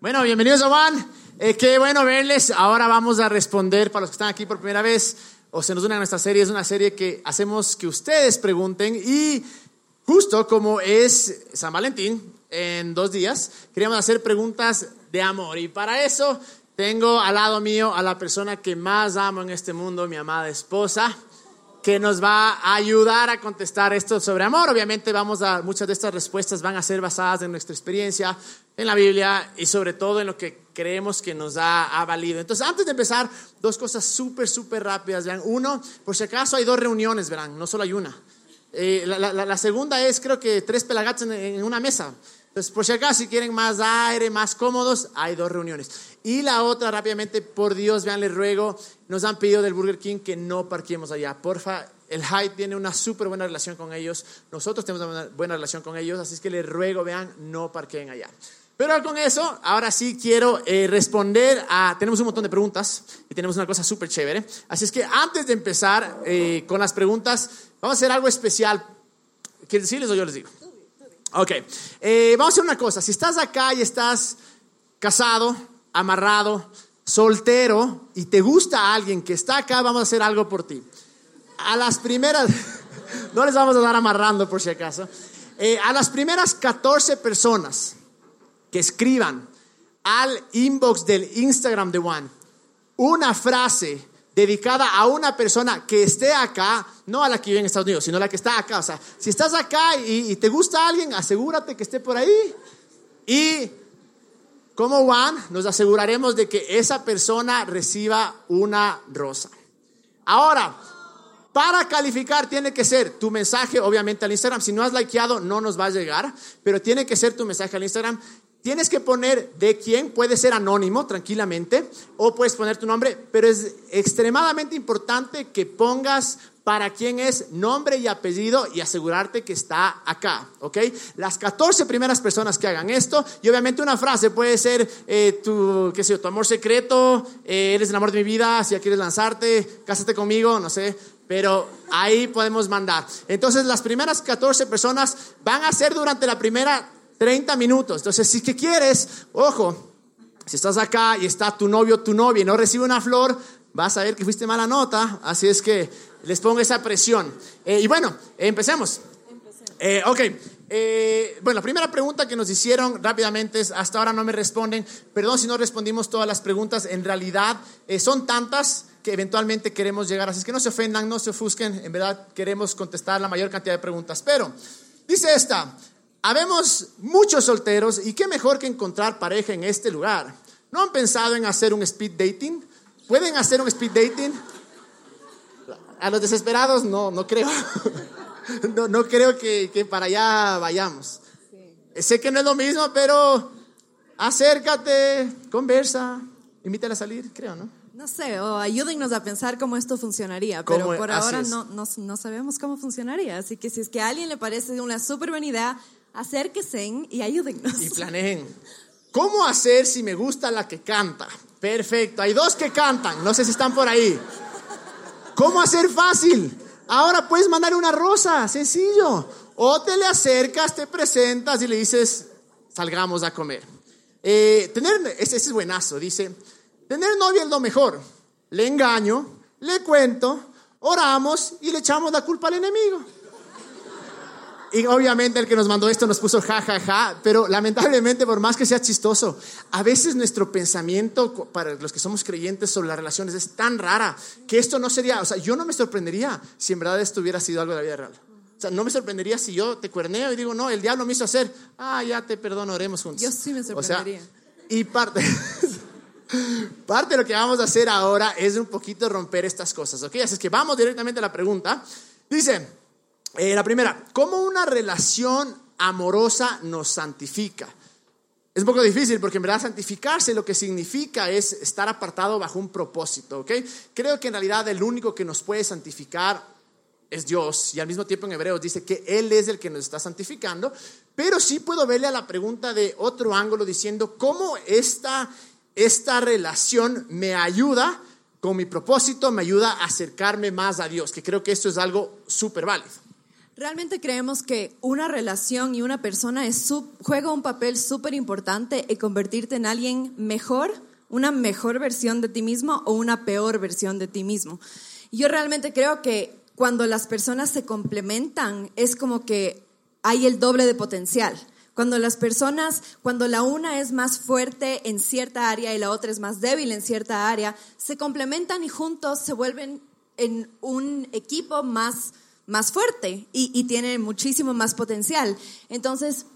Bueno, bienvenidos a Juan. Eh, qué bueno verles. Ahora vamos a responder para los que están aquí por primera vez o se nos une a nuestra serie. Es una serie que hacemos que ustedes pregunten y justo como es San Valentín en dos días, queríamos hacer preguntas de amor. Y para eso tengo al lado mío a la persona que más amo en este mundo, mi amada esposa que nos va a ayudar a contestar esto sobre amor. Obviamente vamos a, muchas de estas respuestas van a ser basadas en nuestra experiencia, en la Biblia y sobre todo en lo que creemos que nos ha, valido. Entonces, antes de empezar, dos cosas súper, súper rápidas. Vean, uno, por si acaso hay dos reuniones, verán, no solo hay una. Eh, la, segunda es, creo que tres pelagatos en, en una mesa. Entonces, por si acaso, si quieren más aire, más cómodos, hay dos reuniones. Y la otra, rápidamente, por Dios, vean, les ruego, nos han pedido del Burger King que no parquemos allá. Porfa, el Hyde tiene una súper buena relación con ellos, nosotros tenemos una buena relación con ellos, así es que les ruego, vean, no parqueen allá. Pero con eso, ahora sí quiero eh, responder a... Tenemos un montón de preguntas y tenemos una cosa súper chévere. Así es que antes de empezar eh, con las preguntas, vamos a hacer algo especial. ¿Quieres decirles o yo les digo? Ok, eh, vamos a hacer una cosa. Si estás acá y estás casado, amarrado, soltero y te gusta alguien que está acá, vamos a hacer algo por ti. A las primeras, no les vamos a dar amarrando por si acaso, a las primeras 14 personas que escriban al inbox del Instagram de One una frase dedicada a una persona que esté acá, no a la que vive en Estados Unidos, sino a la que está acá. O sea, si estás acá y, te gusta alguien, asegúrate que esté por ahí. Y como Juan, nos aseguraremos de que esa persona reciba una rosa. Ahora, para calificar tiene que ser tu mensaje, obviamente, al Instagram. Si no has likeado, no nos va a llegar, pero tiene que ser tu mensaje al Instagram. Tienes que poner de quién, puede ser anónimo tranquilamente o puedes poner tu nombre, pero es extremadamente importante que pongas para quién es nombre y apellido y asegurarte que está acá, ¿ok? Las 14 primeras personas que hagan esto y obviamente una frase puede ser eh, tu, qué sé tu amor secreto, eh, eres el amor de mi vida, si ya quieres lanzarte, cásate conmigo, no sé, pero ahí podemos mandar. Entonces las primeras 14 personas van a ser durante la primera 30 minutos. Entonces, si que quieres, ojo, si estás acá y está tu novio tu novia y no recibe una flor, vas a ver que fuiste mala nota. Así es que les pongo esa presión. Eh, y bueno, empecemos. Eh, ok. Eh, bueno, la primera pregunta que nos hicieron rápidamente es, hasta ahora no me responden, perdón si no respondimos todas las preguntas, en realidad son tantas que eventualmente queremos llegar, así es que no se ofendan, no se ofusquen, en verdad queremos contestar la mayor cantidad de preguntas, pero dice esta, Habemos muchos solteros y qué mejor que encontrar pareja en este lugar. ¿No han pensado en hacer un speed dating? ¿Pueden hacer un speed dating? A los desesperados no, no creo. No, no creo que, que, para allá vayamos. Sé que no es lo mismo, pero acércate, conversa, invítala a salir, creo, ¿no? No sé, o ayúdennos a pensar cómo esto funcionaría, pero por ahora no, no, no, sabemos cómo funcionaría. Así que si es que a alguien le parece una súper buena idea, acérquense y ayúdennos. Y planeen. ¿Cómo hacer si me gusta la que canta? Perfecto, hay dos que cantan, no sé si están por ahí. ¿Cómo hacer fácil? Ahora puedes mandar una rosa, sencillo. O te le acercas, te presentas y le dices, salgamos a comer. Eh, tener, ese, es buenazo, dice, tener novia es lo mejor. Le engaño, le cuento, oramos y le echamos la culpa al enemigo. Y obviamente el que nos mandó esto nos puso ja, ja, ja, pero lamentablemente, por más que sea chistoso, a veces nuestro pensamiento para los que somos creyentes sobre las relaciones es tan rara que esto no sería, o sea, yo no me sorprendería si en verdad esto hubiera sido algo de la vida real. O sea, no me sorprendería si yo te cuerneo y digo, no, el diablo me hizo hacer, ah, ya te perdono, oremos juntos. Yo sí me sorprendería. O sea, y parte, parte de lo que vamos a hacer ahora es un poquito romper estas cosas, ¿ok? Así es que vamos directamente a la pregunta. Dice, eh, la primera, ¿cómo una relación amorosa nos santifica? Es un poco difícil porque en verdad santificarse lo que significa es estar apartado bajo un propósito, ¿ok? Creo que en realidad el único que nos puede santificar es Dios y al mismo tiempo en Hebreos dice que Él es el que nos está santificando, pero sí puedo verle a la pregunta de otro ángulo diciendo cómo esta, esta relación me ayuda con mi propósito, me ayuda a acercarme más a Dios, que creo que esto es algo súper válido. Realmente creemos que una relación y una persona es juega un papel súper importante en convertirte en alguien mejor, una mejor versión de ti mismo o una peor versión de ti mismo. Yo realmente creo que cuando las personas se complementan es como que hay el doble de potencial. Cuando las personas, cuando la una es más fuerte en cierta área y la otra es más débil en cierta área, se complementan y juntos se vuelven en un equipo más, más fuerte y, y tienen muchísimo más potencial. Entonces,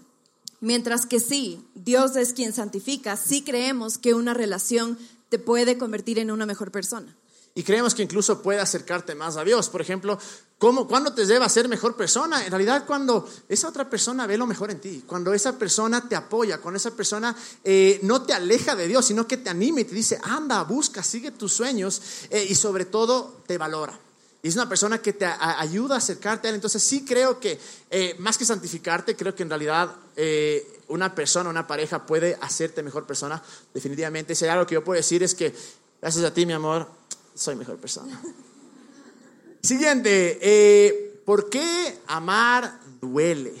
mientras que sí, Dios es quien santifica, sí creemos que una relación te puede convertir en una mejor persona. Y creemos que incluso puede acercarte más a Dios. Por ejemplo, ¿cómo, ¿cuándo te lleva a ser mejor persona? En realidad, cuando esa otra persona ve lo mejor en ti, cuando esa persona te apoya, cuando esa persona eh, no te aleja de Dios, sino que te anima y te dice, anda, busca, sigue tus sueños eh, y sobre todo te valora. Y es una persona que te ayuda a acercarte a Él. Entonces sí creo que, eh, más que santificarte, creo que en realidad una persona, una pareja puede hacerte mejor persona. Definitivamente, si hay algo que yo puedo decir es que, gracias a ti, mi amor, soy mejor persona. Siguiente, eh, ¿por qué amar duele?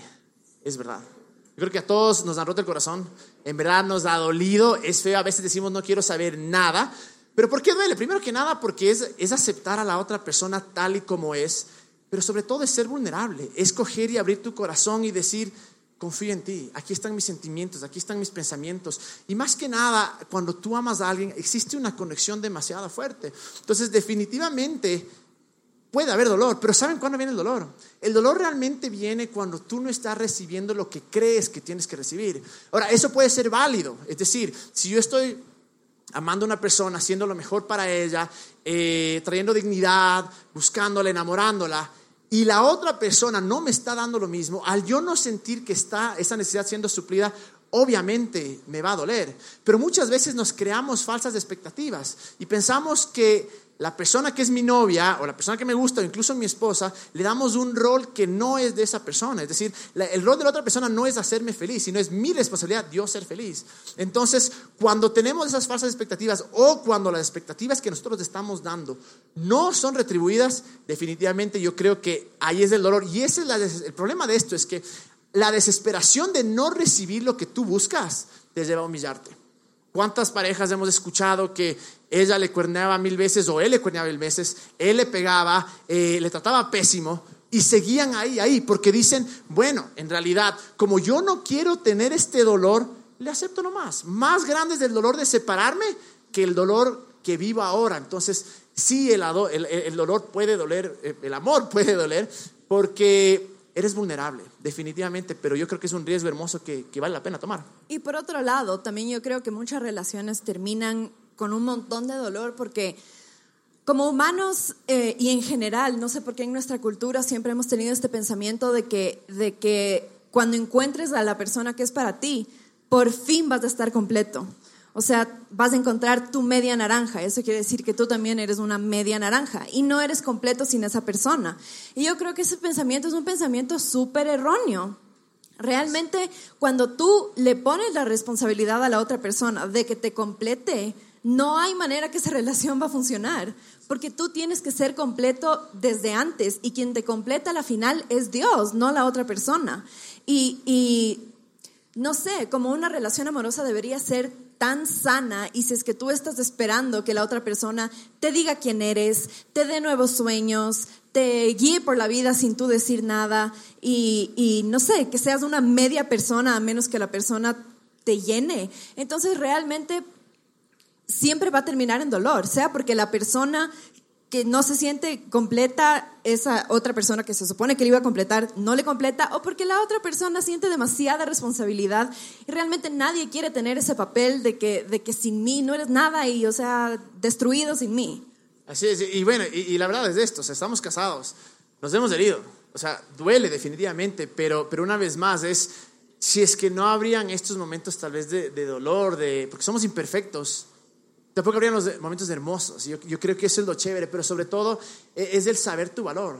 Es verdad. Yo creo que a todos nos han roto el corazón, en verdad nos ha dolido, es feo, a veces decimos no quiero saber nada, pero ¿por qué duele? Primero que nada porque es, es aceptar a la otra persona tal y como es, pero sobre todo es ser vulnerable, es coger y abrir tu corazón y decir, confío en ti, aquí están mis sentimientos, aquí están mis pensamientos. Y más que nada, cuando tú amas a alguien, existe una conexión demasiado fuerte. Entonces, definitivamente puede haber dolor, pero ¿saben cuándo viene el dolor? El dolor realmente viene cuando tú no estás recibiendo lo que crees que tienes que recibir. Ahora, eso puede ser válido, es decir, si yo estoy amando a una persona, haciendo lo mejor para ella, eh, trayendo dignidad, buscándola, enamorándola, y la otra persona no me está dando lo mismo, al yo no sentir que está esa necesidad siendo suplida, obviamente me va a doler. Pero muchas veces nos creamos falsas expectativas y pensamos que la persona que es mi novia o la persona que me gusta o incluso mi esposa, le damos un rol que no es de esa persona. Es decir, el rol de la otra persona no es hacerme feliz, sino es mi responsabilidad, Dios ser feliz. Entonces, cuando tenemos esas falsas expectativas o cuando las expectativas que nosotros estamos dando no son retribuidas, definitivamente yo creo que ahí es el dolor. Y ese es el problema de esto, es que la desesperación de no recibir lo que tú buscas te lleva a humillarte. ¿Cuántas parejas hemos escuchado que ella le cuerneaba mil veces o él le cuerneaba mil veces, él le pegaba, eh, le trataba pésimo y seguían ahí, ahí, porque dicen, bueno, en realidad, como yo no quiero tener este dolor, le acepto nomás. Más grande es el dolor de separarme que el dolor que vivo ahora. Entonces, sí, el, el dolor puede doler, eh, el amor puede doler, porque eres vulnerable, definitivamente, pero yo creo que es un riesgo hermoso que, vale la pena tomar. Y por otro lado, también yo creo que muchas relaciones terminan con un montón de dolor porque como humanos eh, y en general, no sé por qué en nuestra cultura siempre hemos tenido este pensamiento de que, de que cuando encuentres a la persona que es para ti, por fin vas a estar completo. O sea, vas a encontrar tu media naranja. Eso quiere decir que tú también eres una media naranja y no eres completo sin esa persona. Y yo creo que ese pensamiento es un pensamiento súper erróneo. Realmente, cuando tú le pones la responsabilidad a la otra persona de que te complete, no hay manera que esa relación va a funcionar, porque tú tienes que ser completo desde antes y quien te completa a la final es Dios, no la otra persona. Y, y no sé, como una relación amorosa debería ser tan sana y si es que tú estás esperando que la otra persona te diga quién eres, te dé nuevos sueños, te guíe por la vida sin tú decir nada y, y no sé, que seas una media persona a menos que la persona te llene. Entonces realmente siempre va a terminar en dolor, sea porque la persona que no se siente completa, esa otra persona que se supone que le iba a completar no le completa, o porque la otra persona siente demasiada responsabilidad y realmente nadie quiere tener ese papel de que, de que sin mí no eres nada y, o sea, destruido sin mí. Así es, y bueno, y, la verdad es esto, estamos casados, nos hemos herido, o sea, duele definitivamente, pero, pero una vez más es, si es que no habrían estos momentos tal vez de, de dolor, de, porque somos imperfectos, Tampoco habrían los momentos hermosos. Yo, yo creo que eso es lo chévere, pero sobre todo e, es el saber tu valor.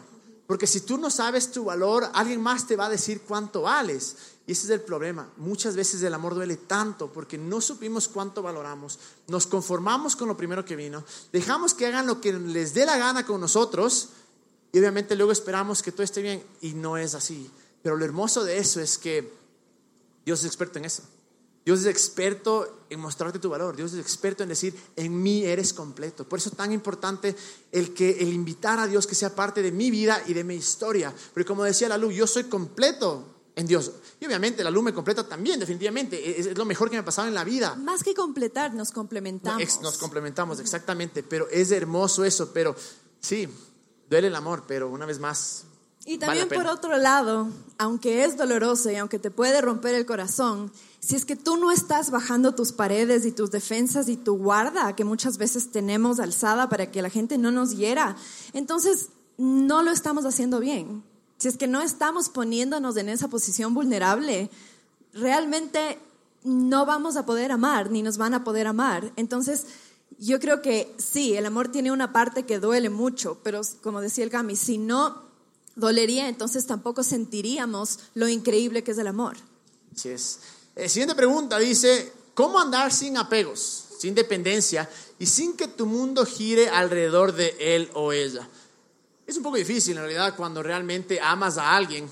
Porque si tú no sabes tu valor, alguien más te va a decir cuánto vales. Y ese es el problema. Muchas veces el amor duele tanto porque no supimos cuánto valoramos. Nos conformamos con lo primero que vino. Dejamos que hagan lo que les dé la gana con nosotros y obviamente luego esperamos que todo esté bien y no es así. Pero lo hermoso de eso es que Dios es experto en eso. Dios es experto en mostrarte tu valor. Dios es experto en decir, en mí eres completo. Por eso es tan importante el, que, el invitar a Dios que sea parte de mi vida y de mi historia. Porque como decía la luz, yo soy completo en Dios. Y obviamente la luz me completa también, definitivamente. Es, lo mejor que me ha pasado en la vida. Más que completar, nos complementamos. nos complementamos, exactamente. Pero es hermoso eso. Pero sí, duele el amor, pero una vez más. Y también por otro lado, aunque es doloroso y aunque te puede romper el corazón, si es que tú no estás bajando tus paredes y tus defensas y tu guarda que muchas veces tenemos alzada para que la gente no nos hiera, entonces no lo estamos haciendo bien si es que no estamos poniéndonos en esa posición vulnerable, realmente no vamos a poder amar, ni nos van a poder amar. Entonces, yo creo que sí, el amor tiene una parte que duele mucho, pero como decía el Gami, si no dolería, entonces tampoco sentiríamos lo increíble que es el amor. Así es. Eh, siguiente pregunta dice, ¿cómo andar sin apegos, sin dependencia y sin que tu mundo gire alrededor de él o ella? Es un poco difícil en realidad cuando realmente amas a alguien.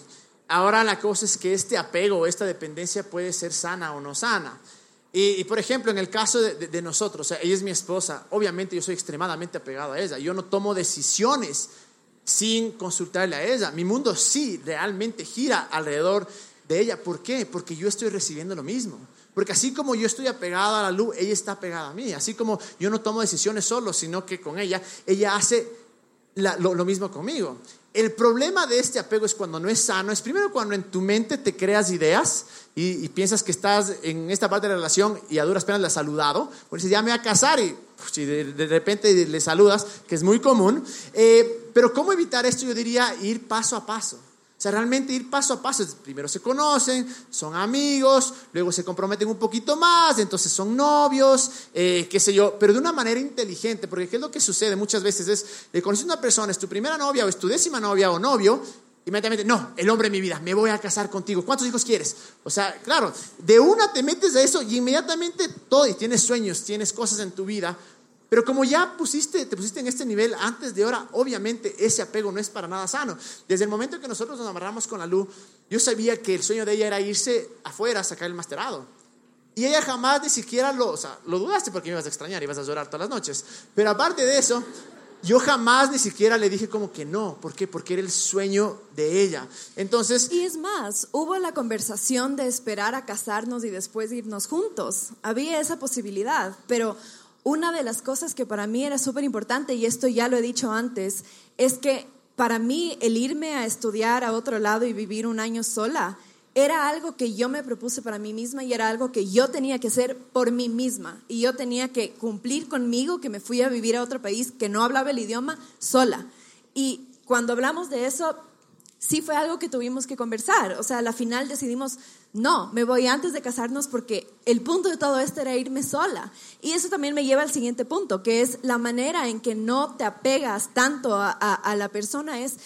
Ahora la cosa es que este apego, esta dependencia puede ser sana o no sana. Y, por ejemplo, en el caso de, nosotros, ella es mi esposa, obviamente yo soy extremadamente apegado a ella. Yo no tomo decisiones sin consultarle a ella. Mi mundo sí realmente gira alrededor de ella. ¿Por qué? Porque yo estoy recibiendo lo mismo. Porque así como yo estoy apegado a la luz, ella está apegada a mí. Así como yo no tomo decisiones solo, sino que con ella, ella hace lo, mismo conmigo. El problema de este apego es cuando no es sano, es primero cuando en tu mente te creas ideas y, piensas que estás en esta parte de la relación y a duras penas le has saludado, porque dices, ya me voy a casar y pues, de, repente le saludas, que es muy común. Eh, pero ¿cómo evitar esto? Yo diría ir paso a paso. O sea, realmente ir paso a paso. Primero se conocen, son amigos, luego se comprometen un poquito más, entonces son novios, eh, qué sé yo, pero de una manera inteligente, porque ¿qué es lo que sucede muchas veces? Es, le conoces a una persona, es tu primera novia o es tu décima novia o novio, inmediatamente, no, el hombre de mi vida, me voy a casar contigo. ¿Cuántos hijos quieres? O sea, claro, de una te metes a eso y inmediatamente todo, y tienes sueños, tienes cosas en tu vida, pero como ya pusiste, te pusiste en este nivel antes de ahora, obviamente ese apego no es para nada sano. Desde el momento que nosotros nos amarramos con la luz, yo sabía que el sueño de ella era irse afuera a sacar el masterado. Y ella jamás ni siquiera lo, o sea, lo dudaste porque me ibas a extrañar, ibas a llorar todas las noches. Pero aparte de eso, yo jamás ni siquiera le dije como que no. ¿Por qué? Porque era el sueño de ella. Entonces... Y es más, hubo la conversación de esperar a casarnos y después irnos juntos. Había esa posibilidad, pero una de las cosas que para mí era súper importante, y esto ya lo he dicho antes, es que para mí el irme a estudiar a otro lado y vivir un año sola era algo que yo me propuse para mí misma y era algo que yo tenía que hacer por mí misma. Y yo tenía que cumplir conmigo que me fui a vivir a otro país que no hablaba el idioma sola. Y cuando hablamos de eso, sí fue algo que tuvimos que conversar. O sea, a la final decidimos, no, me voy antes de casarnos porque el punto de todo esto era irme sola. Y eso también me lleva al siguiente punto, que es la manera en que no te apegas tanto a, la persona es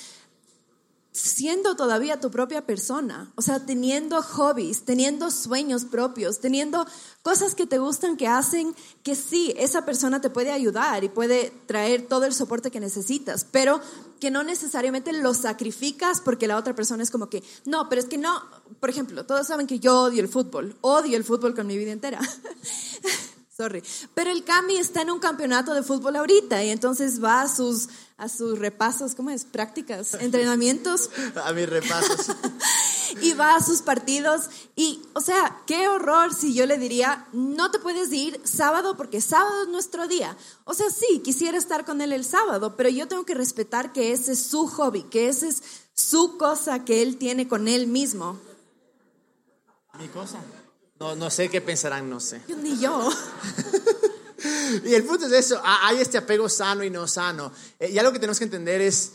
siendo todavía tu propia persona, o sea, teniendo hobbies, teniendo sueños propios, teniendo cosas que te gustan, que hacen que sí, esa persona te puede ayudar y puede traer todo el soporte que necesitas, pero que no necesariamente lo sacrificas porque la otra persona es como que, no, pero es que no, por ejemplo, todos saben que yo odio el fútbol, odio el fútbol con mi vida entera. Sorry. Pero el Cami está en un campeonato de fútbol ahorita y entonces va a sus, a sus repasos, ¿cómo es? Prácticas, entrenamientos. a mis repasos. y va a sus partidos y, o sea, qué horror si yo le diría, no te puedes ir sábado porque sábado es nuestro día. O sea, sí, quisiera estar con él el sábado, pero yo tengo que respetar que ese es su hobby, que esa es su cosa que él tiene con él mismo. Mi cosa. No, no sé qué pensarán, no sé. Ni yo. y el punto es eso, hay este apego sano y no sano. Eh, y algo que tenemos que entender es,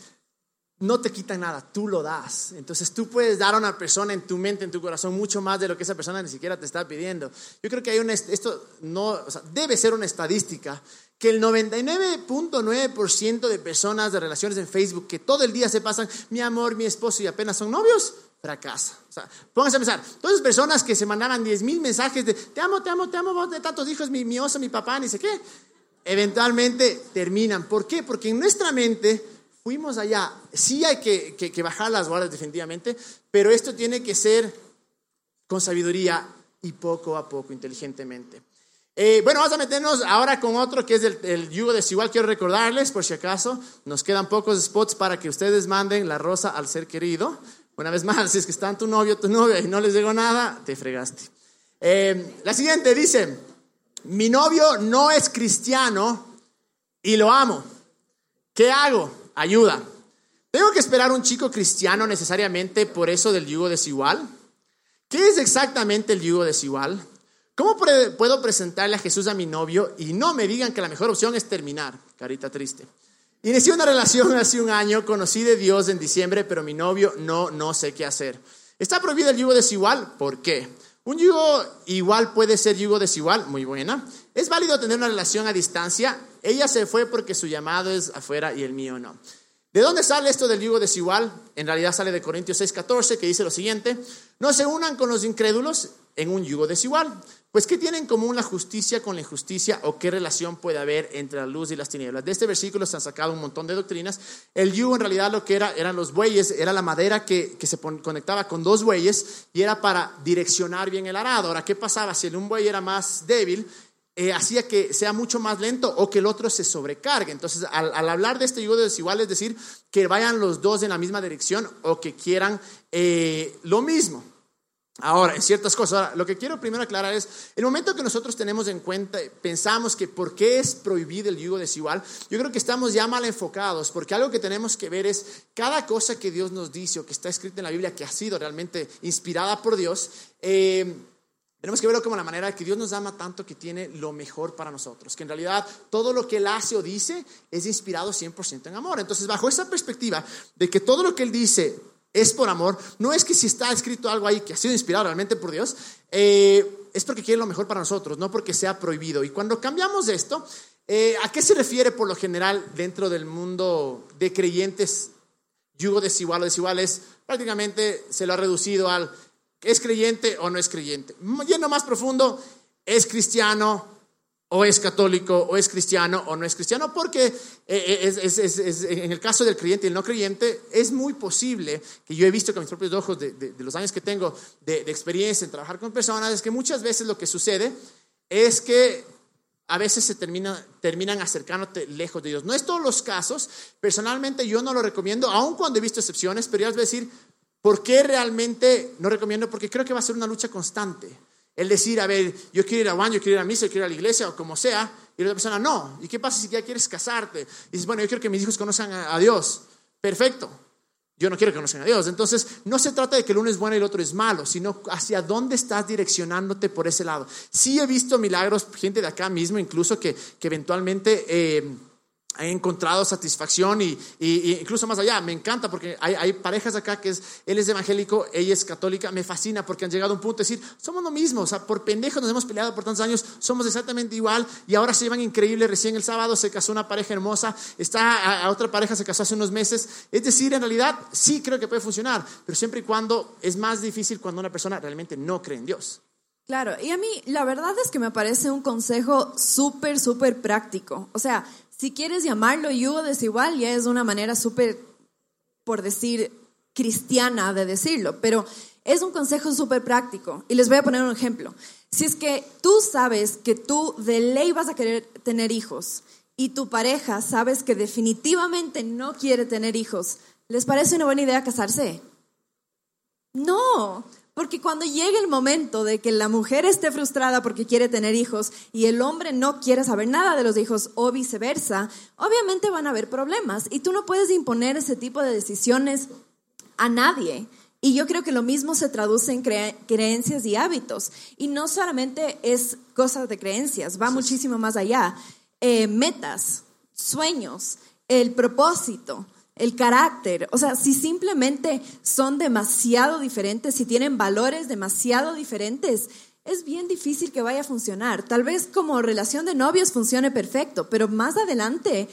no te quitan nada, tú lo das. Entonces tú puedes dar a una persona en tu mente, en tu corazón, mucho más de lo que esa persona ni siquiera te está pidiendo. Yo creo que hay una, esto no, o sea, debe ser una estadística, que el 99.9% de personas de relaciones en Facebook que todo el día se pasan, mi amor, mi esposo y apenas son novios, fracasa. O sea, pónganse a pensar, todas esas personas que se mandaban 10 mil mensajes de te amo, te amo, te amo, vos de tantos hijos, mi, mi oso, mi papá, ni sé qué, eventualmente terminan. ¿Por qué? Porque en nuestra mente fuimos allá. Sí hay que, que bajar las guardias definitivamente, pero esto tiene que ser con sabiduría y poco a poco, inteligentemente. Eh, bueno, vamos a meternos ahora con otro que es el, yugo desigual. Quiero recordarles, por si acaso, nos quedan pocos spots para que ustedes manden la rosa al ser querido. Una vez más, si es que están tu novio tu novia y no les digo nada, te fregaste. Eh, la siguiente dice, mi novio no es cristiano y lo amo. ¿Qué hago? Ayuda. ¿Tengo que esperar un chico cristiano necesariamente por eso del yugo desigual? ¿Qué es exactamente el yugo desigual? ¿Cómo puedo presentarle a Jesús a mi novio y no me digan que la mejor opción es terminar? Carita triste. Inicié una relación hace un año, conocí de Dios en diciembre, pero mi novio no, no sé qué hacer. ¿Está prohibido el yugo desigual? ¿Por qué? Un yugo igual puede ser yugo desigual, muy buena. ¿Es válido tener una relación a distancia? Ella se fue porque su llamado es afuera y el mío no. ¿De dónde sale esto del yugo desigual? En realidad sale de Corintios 6:14, que dice lo siguiente, no se unan con los incrédulos en un yugo desigual. Pues, ¿qué tienen en común la justicia con la injusticia o qué relación puede haber entre la luz y las tinieblas? De este versículo se han sacado un montón de doctrinas. El yugo en realidad lo que era eran los bueyes, era la madera que, se conectaba con dos bueyes y era para direccionar bien el arado. Ahora, ¿qué pasaba? Si un buey era más débil, eh, hacía que sea mucho más lento o que el otro se sobrecargue. Entonces, al, hablar de este yugo desigual, es decir, que vayan los dos en la misma dirección o que quieran eh, lo mismo. Ahora, en ciertas cosas, lo que quiero primero aclarar es, el momento que nosotros tenemos en cuenta, pensamos que por qué es prohibido el yugo desigual, yo creo que estamos ya mal enfocados, porque algo que tenemos que ver es cada cosa que Dios nos dice o que está escrita en la Biblia, que ha sido realmente inspirada por Dios, eh, tenemos que verlo como la manera que Dios nos ama tanto que tiene lo mejor para nosotros, que en realidad todo lo que Él hace o dice es inspirado 100% en amor. Entonces, bajo esa perspectiva de que todo lo que Él dice es por amor. No es que si está escrito algo ahí que ha sido inspirado realmente por Dios, eh, es porque quiere lo mejor para nosotros, no porque sea prohibido. Y cuando cambiamos esto, eh, ¿a qué se refiere por lo general dentro del mundo de creyentes? Yugo desigual o desigual es prácticamente se lo ha reducido al es creyente o no es creyente. Yendo más profundo, es cristiano o es católico, o es cristiano, o no es cristiano, porque eh, eh, en el caso del creyente y el no creyente, es muy posible que yo he visto con mis propios ojos de, los años que tengo de, experiencia en trabajar con personas, es que muchas veces lo que sucede es que a veces se termina, terminan acercándote lejos de Dios. No es todos los casos, personalmente yo no lo recomiendo, aun cuando he visto excepciones, pero ya les voy a decir por qué realmente no recomiendo, porque creo que va a ser una lucha constante. El decir, a ver, yo quiero ir a Juan, yo quiero ir a misa, yo quiero ir a la iglesia o como sea, y la otra persona no. ¿Y qué pasa si ya quieres casarte? Y dices, bueno, yo quiero que mis hijos conozcan a, Dios. Perfecto. Yo no quiero que conozcan a Dios. Entonces, no se trata de que el uno es bueno y el otro es malo, sino hacia dónde estás direccionándote por ese lado. Sí he visto milagros, gente de acá mismo, incluso que, que eventualmente... Eh, he encontrado satisfacción y, incluso más allá, me encanta porque hay, parejas acá que es, él es evangélico, ella es católica, me fascina porque han llegado a un punto de decir, somos lo mismo, o sea, por pendejos nos hemos peleado por tantos años, somos exactamente igual y ahora se llevan increíble, recién el sábado se casó una pareja hermosa, está a, otra pareja se casó hace unos meses, es decir, en realidad sí creo que puede funcionar, pero siempre y cuando es más difícil cuando una persona realmente no cree en Dios. Claro, y a mí la verdad es que me parece un consejo súper, súper práctico. O sea, si quieres llamarlo yugo desigual, ya es una manera súper, por decir, cristiana de decirlo, pero es un consejo súper práctico. Y les voy a poner un ejemplo. Si es que tú sabes que tú de ley vas a querer tener hijos y tu pareja sabes que definitivamente no quiere tener hijos, ¿les parece una buena idea casarse? No, porque cuando llegue el momento de que la mujer esté frustrada porque quiere tener hijos y el hombre no quiere saber nada de los hijos o viceversa, obviamente van a haber problemas y tú no puedes imponer ese tipo de decisiones a nadie. Y yo creo que lo mismo se traduce en creencias y hábitos. Y no solamente es cosas de creencias, va muchísimo más allá. Eh, metas, sueños, el propósito el carácter. O sea, si simplemente son demasiado diferentes, si tienen valores demasiado diferentes, es bien difícil que vaya a funcionar. Tal vez como relación de novios funcione perfecto, pero más adelante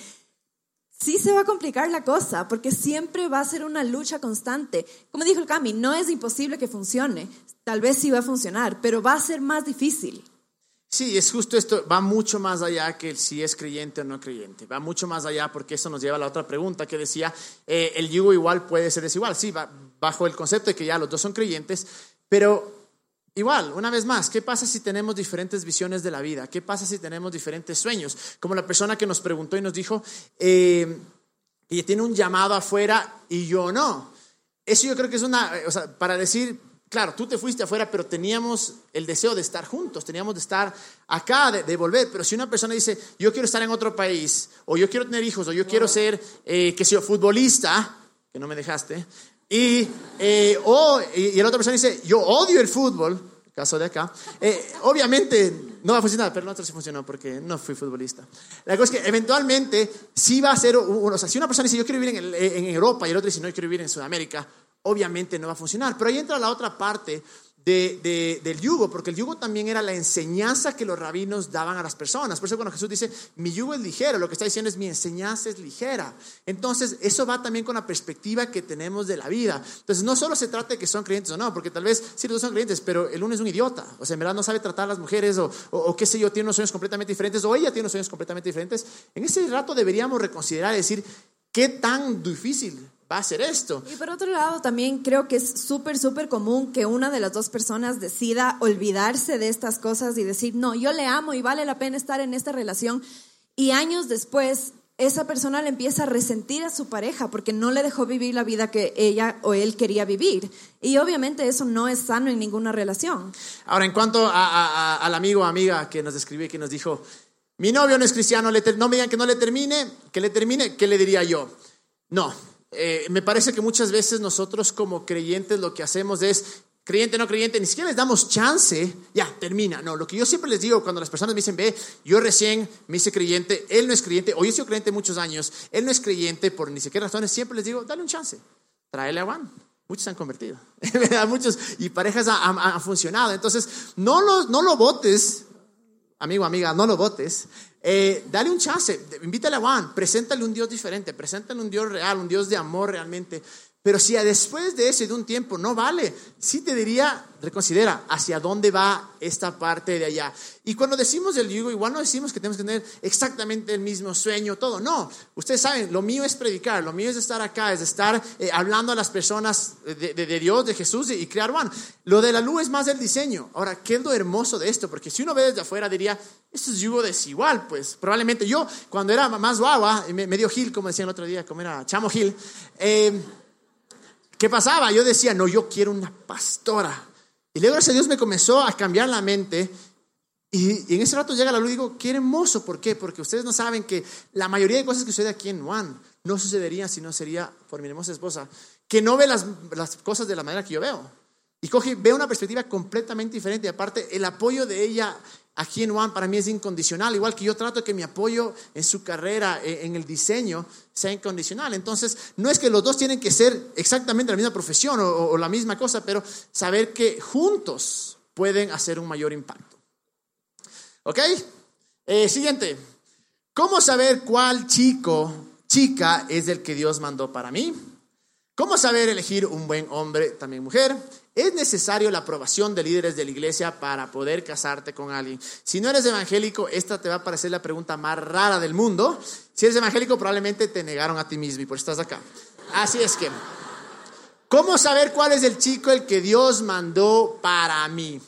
sí se va a complicar la cosa, porque siempre va a ser una lucha constante. Como dijo el Cami, no es imposible que funcione. Tal vez sí va a funcionar, pero va a ser más difícil. Sí, es justo esto, va mucho más allá que si es creyente o no creyente, va mucho más allá porque eso nos lleva a la otra pregunta que decía, eh, el yugo igual puede ser desigual, sí, bajo el concepto de que ya los dos son creyentes, pero igual, una vez más, ¿qué pasa si tenemos diferentes visiones de la vida? ¿Qué pasa si tenemos diferentes sueños? Como la persona que nos preguntó y nos dijo, eh, que tiene un llamado afuera y yo no. Eso yo creo que es una, o sea, para decir claro, tú te fuiste afuera, pero teníamos el deseo de estar juntos, teníamos de estar acá, de, volver. Pero si una persona dice, yo quiero estar en otro país, o yo quiero tener hijos, o yo quiero ser, eh, que sea futbolista, que no me dejaste, y, eh, o, y, la otra persona dice, yo odio el fútbol, caso de acá, eh, obviamente no va a funcionar, pero nosotros sí funcionó porque no fui futbolista. La cosa es que eventualmente sí va a ser, o sea, si una persona dice, yo quiero vivir en, en Europa, y el otro dice, no, yo quiero vivir en Sudamérica, obviamente no va a funcionar. Pero ahí entra la otra parte del yugo, porque el yugo también era la enseñanza que los rabinos daban a las personas. Por eso cuando Jesús dice, mi yugo es ligero, lo que está diciendo es, mi enseñanza es ligera. Entonces, eso va también con la perspectiva que tenemos de la vida. Entonces, no solo se trata de que son creyentes o no, porque tal vez sí los dos son creyentes, pero el uno es un idiota. O sea, en verdad no sabe tratar a las mujeres, o, o, qué sé yo, tiene unos sueños completamente diferentes, o ella tiene unos sueños completamente diferentes. En ese rato deberíamos reconsiderar y decir, ¿qué tan difícil va a ser esto. Y por otro lado, también creo que es súper, súper común que una de las dos personas decida olvidarse de estas cosas y decir, no, yo le amo y vale la pena estar en esta relación. Y años después, esa persona le empieza a resentir a su pareja porque no le dejó vivir la vida que ella o él quería vivir. Y obviamente eso no es sano en ninguna relación. Ahora, en cuanto al amigo o amiga que nos escribió y que nos dijo, mi novio no es cristiano, no me digan que no le termine, que le termine, ¿qué le diría yo? No, eh, me parece que muchas veces nosotros como creyentes lo que hacemos es, creyente, no creyente, ni siquiera les damos chance, ya, termina. No, lo que yo siempre les digo cuando las personas me dicen, ve, yo recién me hice creyente, él no es creyente, o yo soy creyente muchos años, él no es creyente por ni siquiera razones, siempre les digo, dale un chance, tráele a Juan. Muchos se han convertido, muchos, y parejas han, funcionado. Entonces, no lo, no lo votes, amigo, amiga, no lo votes. Eh, dale un chance, invítale a Juan, preséntale un Dios diferente, preséntale un Dios real, un Dios de amor realmente. Pero si después de ese, de un tiempo, no vale, sí te diría, reconsidera hacia dónde va esta parte de allá. Y cuando decimos el yugo, igual no decimos que tenemos que tener exactamente el mismo sueño, todo. No, ustedes saben, lo mío es predicar, lo mío es estar acá, es estar eh, hablando a las personas de, Dios, de Jesús y, crear Juan. Lo de la luz es más del diseño. Ahora, ¿qué es lo hermoso de esto? Porque si uno ve desde afuera, diría, esto es yugo desigual, pues probablemente yo, cuando era más guagua, me, dio Gil, como decía el otro día, como era Chamo Gil, eh, ¿Qué pasaba? Yo decía, no, yo quiero una pastora. Y luego, gracias a Dios, me comenzó a cambiar la mente. Y, en ese rato llega la luz y digo, qué hermoso. ¿Por qué? Porque ustedes no saben que la mayoría de cosas que sucede aquí en Juan no sucederían si no sería por mi hermosa esposa, que no ve las, las cosas de la manera que yo veo. Y coge, ve una perspectiva completamente diferente. Y aparte, el apoyo de ella aquí en Juan para mí es incondicional, igual que yo trato que mi apoyo en su carrera, e, en el diseño, sea incondicional. Entonces, no es que los dos tienen que ser exactamente la misma profesión o, la misma cosa, pero saber que juntos pueden hacer un mayor impacto. ¿Ok? Eh, siguiente. ¿Cómo saber cuál chico, chica es el que Dios mandó para mí? ¿Cómo saber elegir un buen hombre, también mujer? Es necesario la aprobación de líderes de la iglesia para poder casarte con alguien. Si no eres evangélico, esta te va a parecer la pregunta más rara del mundo. Si eres evangélico, probablemente te negaron a ti mismo y por eso estás acá. Así es que, ¿cómo saber cuál es el chico el que Dios mandó para mí?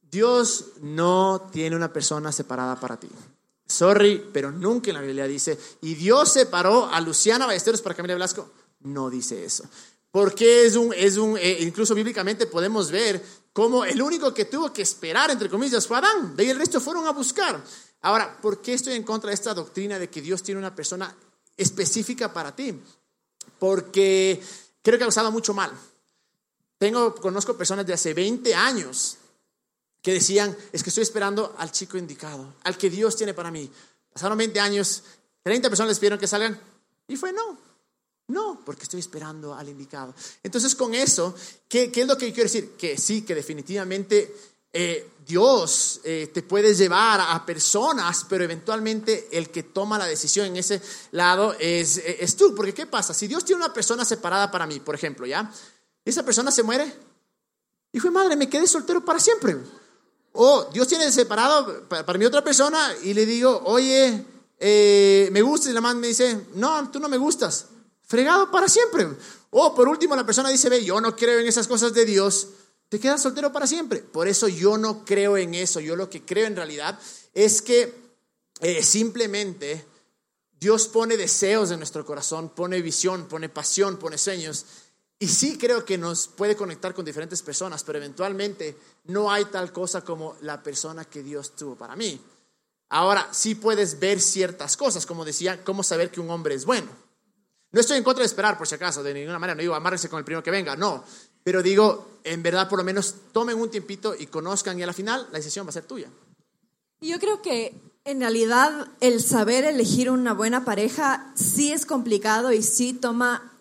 Dios no tiene una persona separada para ti. Sorry, pero nunca en la Biblia dice, y Dios separó a Luciana Ballesteros para Camila Blasco. No dice eso. Porque es un, es un eh, incluso bíblicamente podemos ver cómo el único que tuvo que esperar, entre comillas, fue Adán. De el resto fueron a buscar. Ahora, ¿por qué estoy en contra de esta doctrina de que Dios tiene una persona específica para ti? Porque creo que ha usado mucho mal. Tengo, conozco personas de hace 20 años que decían, es que estoy esperando al chico indicado, al que Dios tiene para mí. Pasaron 20 años, 30 personas les pidieron que salgan y fue no. No, porque estoy esperando al indicado. Entonces, con eso, ¿qué, es lo que quiero decir? Que sí, que definitivamente eh, Dios eh, te puede llevar a personas, pero eventualmente el que toma la decisión en ese lado es, eh, es tú. Porque, ¿qué pasa? Si Dios tiene una persona separada para mí, por ejemplo, ¿ya? esa persona se muere. Hijo de madre, me quedé soltero para siempre. O Dios tiene separado para, para mi otra persona y le digo, oye, eh, me gustas y la man me dice, no, tú no me gustas. Fregado para siempre. O por último la persona dice, ve, yo no creo en esas cosas de Dios. Te quedas soltero para siempre. Por eso yo no creo en eso. Yo lo que creo en realidad es que eh, simplemente Dios pone deseos en nuestro corazón, pone visión, pone pasión, pone sueños. Y sí creo que nos puede conectar con diferentes personas, pero eventualmente no hay tal cosa como la persona que Dios tuvo para mí. Ahora, sí puedes ver ciertas cosas, como decía, cómo saber que un hombre es bueno. No estoy en contra de esperar, por si acaso, de ninguna manera, no digo amárrense con el primero que venga, no. Pero digo, en verdad, por lo menos tomen un tiempito y conozcan y a la final la decisión va a ser tuya. Yo creo que en realidad el saber elegir una buena pareja sí es complicado y sí toma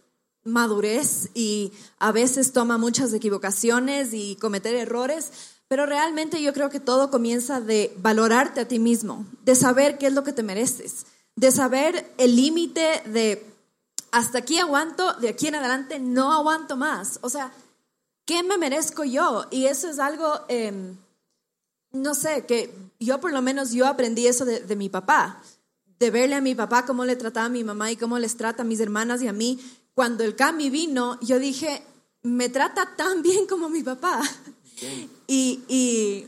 madurez y a veces toma muchas equivocaciones y cometer errores, pero realmente yo creo que todo comienza de valorarte a ti mismo, de saber qué es lo que te mereces, de saber el límite de hasta aquí aguanto, de aquí en adelante no aguanto más. O sea, ¿qué me merezco yo? Y eso es algo, em, no sé, que yo por lo menos yo aprendí eso de, de mi papá, de verle a mi papá cómo le trataba a mi mamá y cómo les trata a mis hermanas y a mí. Cuando el cambio vino, yo dije, me trata tan bien como mi papá. Y, y,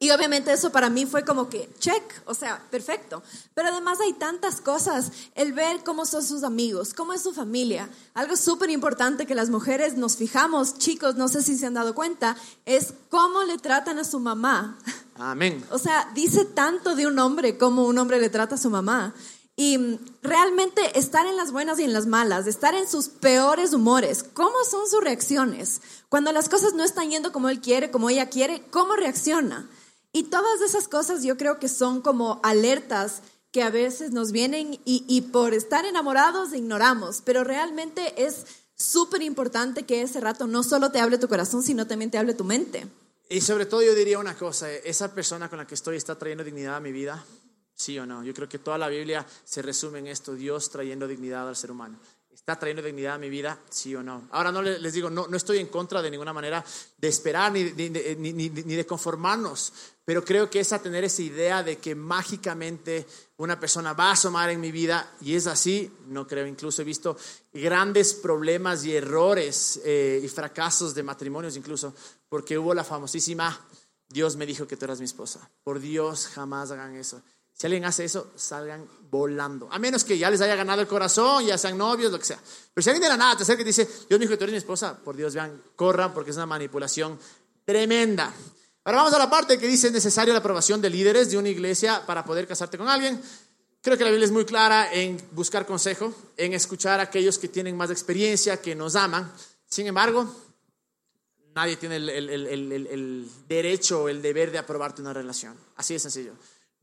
y obviamente eso para mí fue como que, check, o sea, perfecto. Pero además hay tantas cosas, el ver cómo son sus amigos, cómo es su familia. Algo súper importante que las mujeres nos fijamos, chicos, no sé si se han dado cuenta, es cómo le tratan a su mamá. Amén. O sea, dice tanto de un hombre como un hombre le trata a su mamá. Y realmente estar en las buenas y en las malas, estar en sus peores humores, ¿cómo son sus reacciones? Cuando las cosas no están yendo como él quiere, como ella quiere, ¿cómo reacciona? Y todas esas cosas yo creo que son como alertas que a veces nos vienen y, por estar enamorados ignoramos, pero realmente es súper importante que ese rato no solo te hable tu corazón, sino también te hable tu mente. Y sobre todo yo diría una cosa, esa persona con la que estoy está trayendo dignidad a mi vida, sí o no. Yo creo que toda la Biblia se resume en esto, Dios trayendo dignidad al ser humano. ¿Está trayendo dignidad a mi vida? Sí o no. Ahora no les digo, no, no estoy en contra de ninguna manera de esperar ni, ni, ni, ni de conformarnos, pero creo que es tener esa idea de que mágicamente una persona va a asomar en mi vida y es así, no creo, incluso he visto grandes problemas y errores eh, y fracasos de matrimonios incluso, porque hubo la famosísima, Dios me dijo que tú eras mi esposa. Por Dios, jamás hagan eso. Si alguien hace eso, salgan volando. A menos que ya les haya ganado el corazón, ya sean novios, lo que sea. Pero si alguien de la nada te acerca y te dice, Dios me dijo que tú eres mi esposa, por Dios, vean, corran porque es una manipulación tremenda. Ahora vamos a la parte que dice es necesaria la aprobación de líderes de una iglesia para poder casarte con alguien. Creo que la Biblia es muy clara en buscar consejo, en escuchar a aquellos que tienen más experiencia, que nos aman. Sin embargo, nadie tiene el, derecho o el deber de aprobarte una relación. Así de sencillo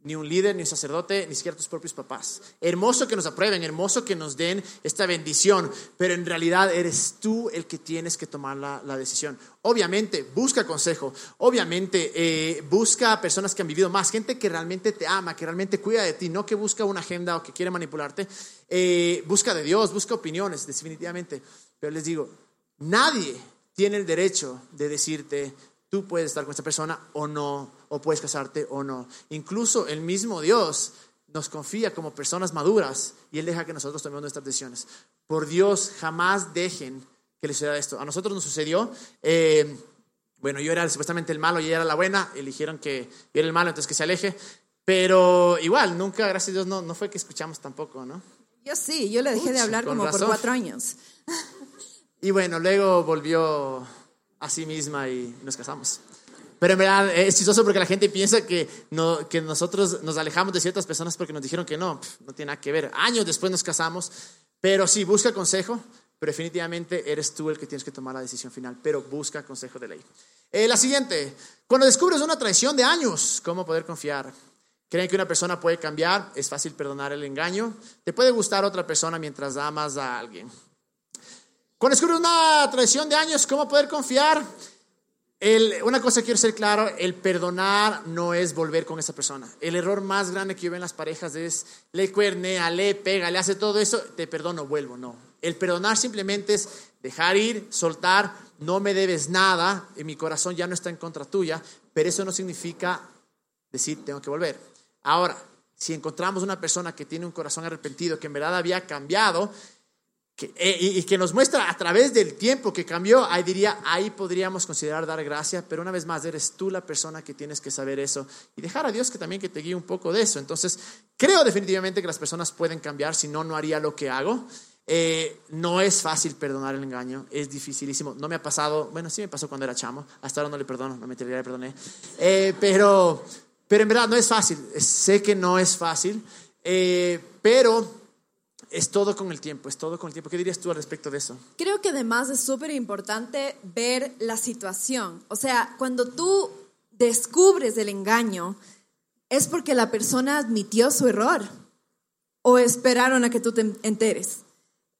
ni un líder, ni un sacerdote, ni siquiera tus propios papás. Hermoso que nos aprueben, hermoso que nos den esta bendición, pero en realidad eres tú el que tienes que tomar la, decisión. Obviamente, busca consejo, obviamente, eh, busca personas que han vivido más, gente que realmente te ama, que realmente cuida de ti, no que busca una agenda o que quiere manipularte. Eh, busca de Dios, busca opiniones, definitivamente. Pero les digo, nadie tiene el derecho de decirte, tú puedes estar con esta persona o no, o puedes casarte o no. Incluso el mismo Dios nos confía como personas maduras y Él deja que nosotros tomemos nuestras decisiones. Por Dios, jamás dejen que les suceda esto. A nosotros nos sucedió, eh, bueno, yo era supuestamente el malo y ella era la buena, eligieron que yo era el malo, entonces que se aleje, pero igual, nunca, gracias a Dios, no, no fue que escuchamos tampoco, ¿no? Yo sí, yo le dejé de hablar como razón. por cuatro años. Y bueno, luego volvió a sí misma y nos casamos. Pero en verdad es chistoso porque la gente piensa que, no, que nosotros nos alejamos de ciertas personas porque nos dijeron que no, no tiene nada que ver. Años después nos casamos, pero sí, busca consejo, pero definitivamente eres tú el que tienes que tomar la decisión final, pero busca consejo de ley. Eh, la siguiente, cuando descubres una traición de años, ¿cómo poder confiar? ¿Creen que una persona puede cambiar? Es fácil perdonar el engaño. Te puede gustar otra persona mientras amas a alguien. Cuando descubres una traición de años, ¿cómo poder confiar? El, una cosa quiero ser claro, el perdonar no es volver con esa persona. El error más grande que yo veo en las parejas es le cuernea, le pega, le hace todo eso, te perdono, vuelvo. No, El perdonar simplemente es dejar ir, soltar, no me debes nada, y mi corazón ya no está en contra tuya, pero eso no significa decir tengo que volver. Ahora, si encontramos una persona que tiene un corazón arrepentido, que en verdad había cambiado, eh, y, que nos muestra a través del tiempo que cambió, ahí diría, ahí podríamos considerar dar gracia, pero una vez más, eres tú la persona que tienes que saber eso y dejar a Dios que también que te guíe un poco de eso. Entonces, creo definitivamente que las personas pueden cambiar, si no, no haría lo que hago. Eh, no es fácil perdonar el engaño, es dificilísimo. No me ha pasado, bueno, sí me pasó cuando era chamo, hasta ahora no le perdono, no me le perdoné, eh, pero, pero en verdad no es fácil, sé que no es fácil, pero es todo con el tiempo, es todo con el tiempo. ¿Qué dirías tú al respecto de eso? Creo que además es súper importante ver la situación. O sea, cuando tú descubres el engaño, es porque la persona admitió su error o esperaron a que tú te enteres.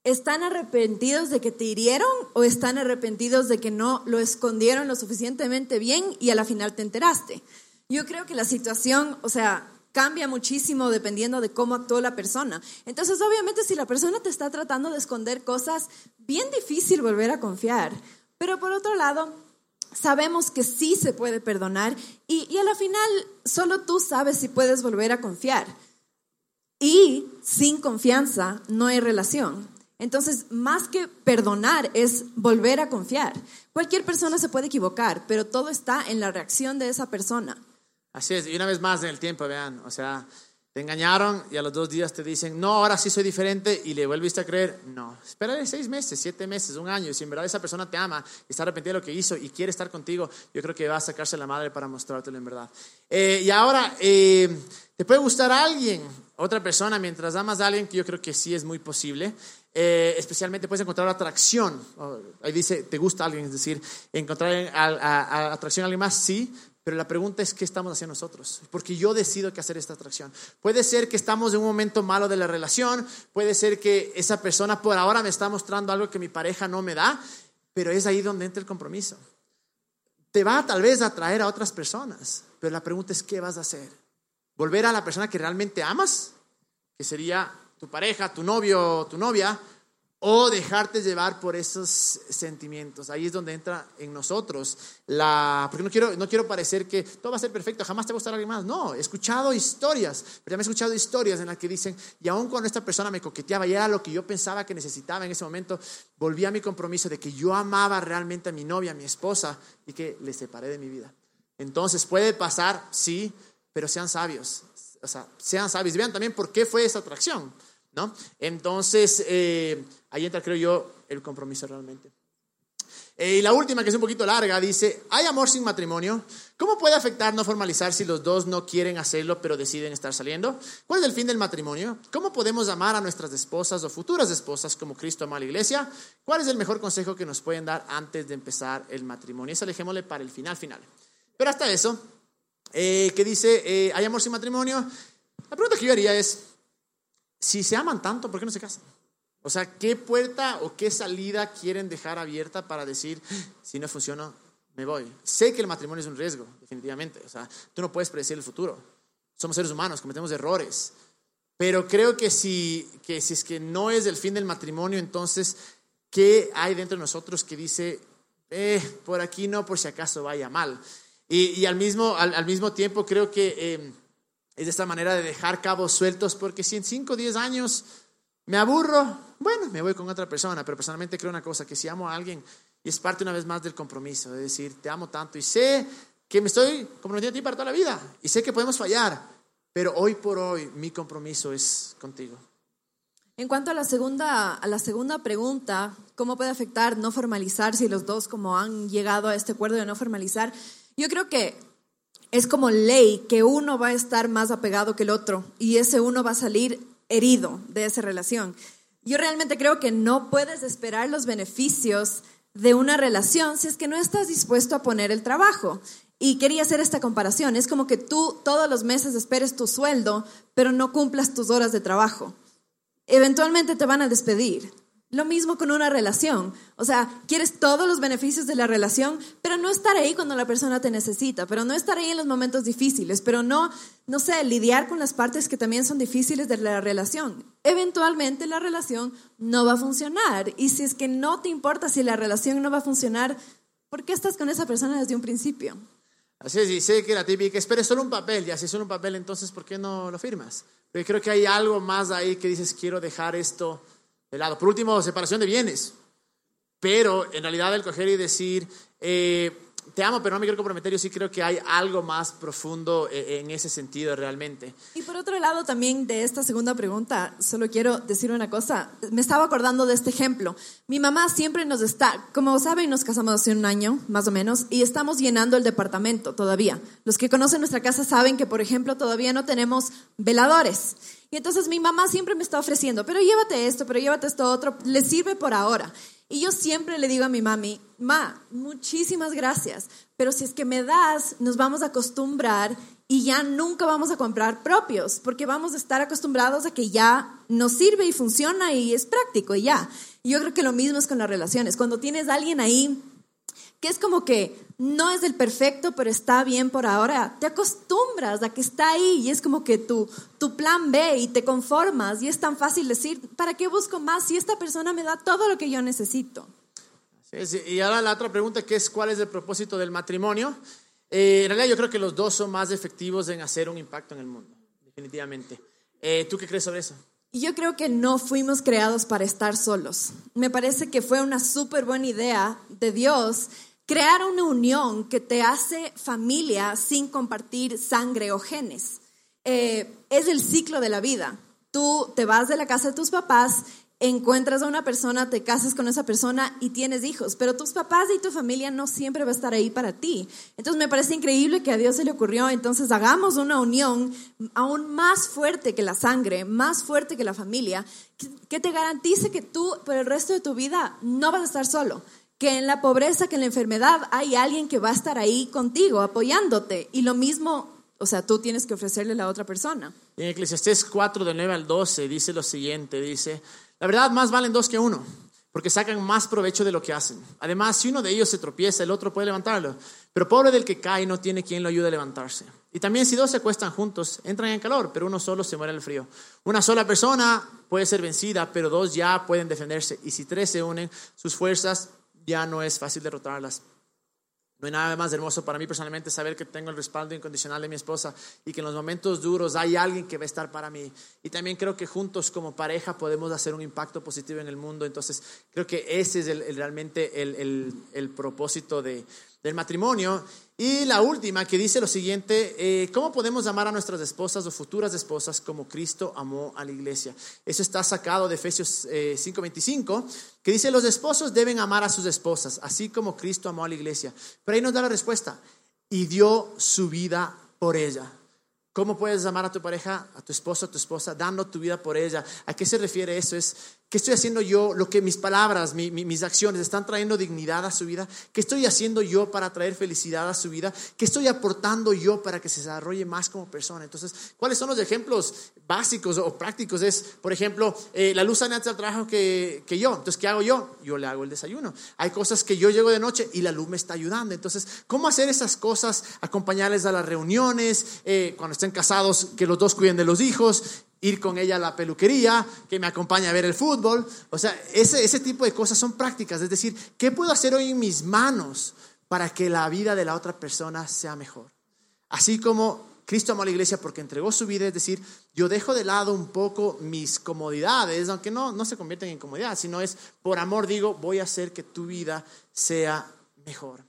¿Están arrepentidos de que te hirieron o están arrepentidos de que no lo escondieron lo suficientemente bien y a la final te enteraste? Yo creo que la situación, o sea, cambia muchísimo dependiendo de cómo actuó la persona. Entonces, obviamente, si la persona te está tratando de esconder cosas, bien difícil volver a confiar. Pero por otro lado, sabemos que sí se puede perdonar y, y a la final solo tú sabes si puedes volver a confiar. Y sin confianza no hay relación. Entonces, más que perdonar es volver a confiar. Cualquier persona se puede equivocar, pero todo está en la reacción de esa persona. Así es, y una vez más en el tiempo, vean, o sea, te engañaron y a los dos días te dicen, no, ahora sí soy diferente y le vuelviste a creer. No, espérale seis meses, siete meses, un año. Y si en verdad esa persona te ama y está arrepentida de lo que hizo y quiere estar contigo, yo creo que va a sacarse la madre para mostrártelo en verdad. Eh, y ahora, eh, te puede gustar a alguien, otra persona, mientras amas a alguien, que yo creo que sí es muy posible. Eh, especialmente puedes encontrar atracción. Ahí dice, te gusta alguien, es decir, encontrar atracción a alguien más, sí, pero la pregunta es, ¿qué estamos haciendo nosotros? Porque yo decido qué hacer esta atracción. Puede ser que estamos en un momento malo de la relación, puede ser que esa persona por ahora me está mostrando algo que mi pareja no me da, pero es ahí donde entra el compromiso. Te va tal vez a atraer a otras personas, pero la pregunta es, ¿qué vas a hacer? ¿Volver a la persona que realmente amas? Que sería tu pareja, tu novio, tu novia, o dejarte llevar por esos sentimientos. Ahí es donde entra en nosotros la... Porque no quiero, no quiero parecer que todo va a ser perfecto, jamás te va a gustar alguien más. No, he escuchado historias, pero ya me he escuchado historias en las que dicen, y aun cuando esta persona me coqueteaba y era lo que yo pensaba que necesitaba en ese momento, volví a mi compromiso de que yo amaba realmente a mi novia, a mi esposa, y que le separé de mi vida. Entonces puede pasar, sí, pero sean sabios. O sea, sean sabios. Vean también por qué fue esa atracción. ¿No? Entonces, eh, ahí entra, creo yo, el compromiso realmente. Eh, y la última, que es un poquito larga, dice, ¿hay amor sin matrimonio? ¿Cómo puede afectar no formalizar si los dos no quieren hacerlo pero deciden estar saliendo? ¿Cuál es el fin del matrimonio? ¿Cómo podemos amar a nuestras esposas o futuras esposas como Cristo ama a la iglesia? ¿Cuál es el mejor consejo que nos pueden dar antes de empezar el matrimonio? Eso dejémosle para el final final. Pero hasta eso, eh, que dice, ¿hay amor sin matrimonio? La pregunta que yo haría es, si se aman tanto, ¿por qué no se casan? O sea, ¿qué puerta o qué salida quieren dejar abierta para decir, si no funciona, me voy? Sé que el matrimonio es un riesgo, definitivamente. O sea, tú no puedes predecir el futuro. Somos seres humanos, cometemos errores. Pero creo que si, que si es que no es el fin del matrimonio, entonces, ¿qué hay dentro de nosotros que dice, eh, por aquí no, por si acaso vaya mal? Y, al, mismo, al, mismo tiempo creo que... Eh, es de esta manera de dejar cabos sueltos, porque si en 5 o 10 años me aburro, bueno, me voy con otra persona, pero personalmente creo una cosa, que si amo a alguien, y es parte una vez más del compromiso, de decir, te amo tanto y sé que me estoy comprometiendo a ti para toda la vida, y sé que podemos fallar, pero hoy por hoy mi compromiso es contigo. En cuanto a la segunda, a la segunda pregunta, ¿cómo puede afectar no formalizar si los dos como han llegado a este acuerdo de no formalizar? Yo creo que es como ley que uno va a estar más apegado que el otro y ese uno va a salir herido de esa relación. Yo realmente creo que no puedes esperar los beneficios de una relación si es que no estás dispuesto a poner el trabajo. Y quería hacer esta comparación. Es como que tú todos los meses esperes tu sueldo, pero no cumplas tus horas de trabajo. Eventualmente te van a despedir. Lo mismo con una relación. O sea, quieres todos los beneficios de la relación, pero no estar ahí cuando la persona te necesita, pero no estar ahí en los momentos difíciles, pero no, no sé, lidiar con las partes que también son difíciles de la relación. Eventualmente la relación no va a funcionar. Y si es que no te importa si la relación no va a funcionar, ¿por qué estás con esa persona desde un principio? Así es, y sé que la típica, espere solo un papel, y así es solo un papel, entonces ¿por qué no lo firmas? Pero creo que hay algo más ahí que dices, quiero dejar esto de lado. Por último, separación de bienes. Pero en realidad el coger y decir, eh, te amo, pero no me quiero comprometer, yo sí creo que hay algo más profundo eh, en ese sentido realmente. Y por otro lado, también de esta segunda pregunta, solo quiero decir una cosa. Me estaba acordando de este ejemplo. Mi mamá siempre nos está, como saben, nos casamos hace un año, más o menos, y estamos llenando el departamento todavía. Los que conocen nuestra casa saben que, por ejemplo, todavía no tenemos veladores. Y entonces mi mamá siempre me está ofreciendo, pero llévate esto, pero llévate esto otro, le sirve por ahora. Y yo siempre le digo a mi mami, ma, muchísimas gracias, pero si es que me das, nos vamos a acostumbrar y ya nunca vamos a comprar propios, porque vamos a estar acostumbrados a que ya nos sirve y funciona y es práctico y ya. Yo creo que lo mismo es con las relaciones. Cuando tienes a alguien ahí que es como que no es el perfecto, pero está bien por ahora. Te acostumbras a que está ahí y es como que tu, tu plan B y te conformas y es tan fácil decir, ¿para qué busco más si esta persona me da todo lo que yo necesito? y ahora la otra pregunta que es, ¿cuál es el propósito del matrimonio? Eh, en realidad yo creo que los dos son más efectivos en hacer un impacto en el mundo, definitivamente. Eh, ¿Tú qué crees sobre eso? Yo creo que no fuimos creados para estar solos. Me parece que fue una súper buena idea de Dios crear una unión que te hace familia sin compartir sangre o genes. Eh, es el ciclo de la vida. Tú te vas de la casa de tus papás, encuentras a una persona, te casas con esa persona y tienes hijos, pero tus papás y tu familia no siempre va a estar ahí para ti. Entonces me parece increíble que a Dios se le ocurrió, entonces hagamos una unión aún más fuerte que la sangre, más fuerte que la familia, que te garantice que tú por el resto de tu vida no vas a estar solo que en la pobreza, que en la enfermedad hay alguien que va a estar ahí contigo, apoyándote. Y lo mismo, o sea, tú tienes que ofrecerle a la otra persona. En Eclesiastés 4, de 9 al 12, dice lo siguiente, dice, la verdad más valen dos que uno, porque sacan más provecho de lo que hacen. Además, si uno de ellos se tropieza, el otro puede levantarlo. Pero pobre del que cae no tiene quien lo ayude a levantarse. Y también si dos se acuestan juntos, entran en calor, pero uno solo se muere en el frío. Una sola persona puede ser vencida, pero dos ya pueden defenderse. Y si tres se unen, sus fuerzas ya no es fácil derrotarlas. No hay nada más hermoso para mí personalmente saber que tengo el respaldo incondicional de mi esposa y que en los momentos duros hay alguien que va a estar para mí. Y también creo que juntos como pareja podemos hacer un impacto positivo en el mundo. Entonces creo que ese es realmente el, el propósito de, del matrimonio. Y la última que dice lo siguiente, eh, ¿cómo podemos amar a nuestras esposas o futuras esposas como Cristo amó a la iglesia? Eso está sacado de Efesios 5:25, eh, que dice, los esposos deben amar a sus esposas, así como Cristo amó a la iglesia. Pero ahí nos da la respuesta, y dio su vida por ella. ¿Cómo puedes amar a tu pareja, a tu esposo, a tu esposa, dando tu vida por ella? ¿A qué se refiere eso? Es ¿Qué estoy haciendo yo? Lo que mis palabras, mis acciones están trayendo dignidad a su vida. ¿Qué estoy haciendo yo para traer felicidad a su vida? ¿Qué estoy aportando yo para que se desarrolle más como persona? Entonces, ¿cuáles son los ejemplos básicos o prácticos? Es, por ejemplo, eh, la luz sale al trabajo que, que, yo. Entonces, ¿qué hago yo? Yo le hago el desayuno. Hay cosas que yo llego de noche y la luz me está ayudando. Entonces, ¿cómo hacer esas cosas? Acompañarles a las reuniones, eh, cuando estén casados, que los dos cuiden de los hijos, ir con ella a la peluquería, que me acompañe a ver el fútbol. O sea, ese, ese tipo de cosas son prácticas. Es decir, ¿qué puedo hacer hoy en mis manos para que la vida de la otra persona sea mejor? Así como Cristo amó a la iglesia porque entregó su vida, es decir, yo dejo de lado un poco mis comodidades, aunque no, no se convierten en comodidad, sino es por amor digo, voy a hacer que tu vida sea mejor.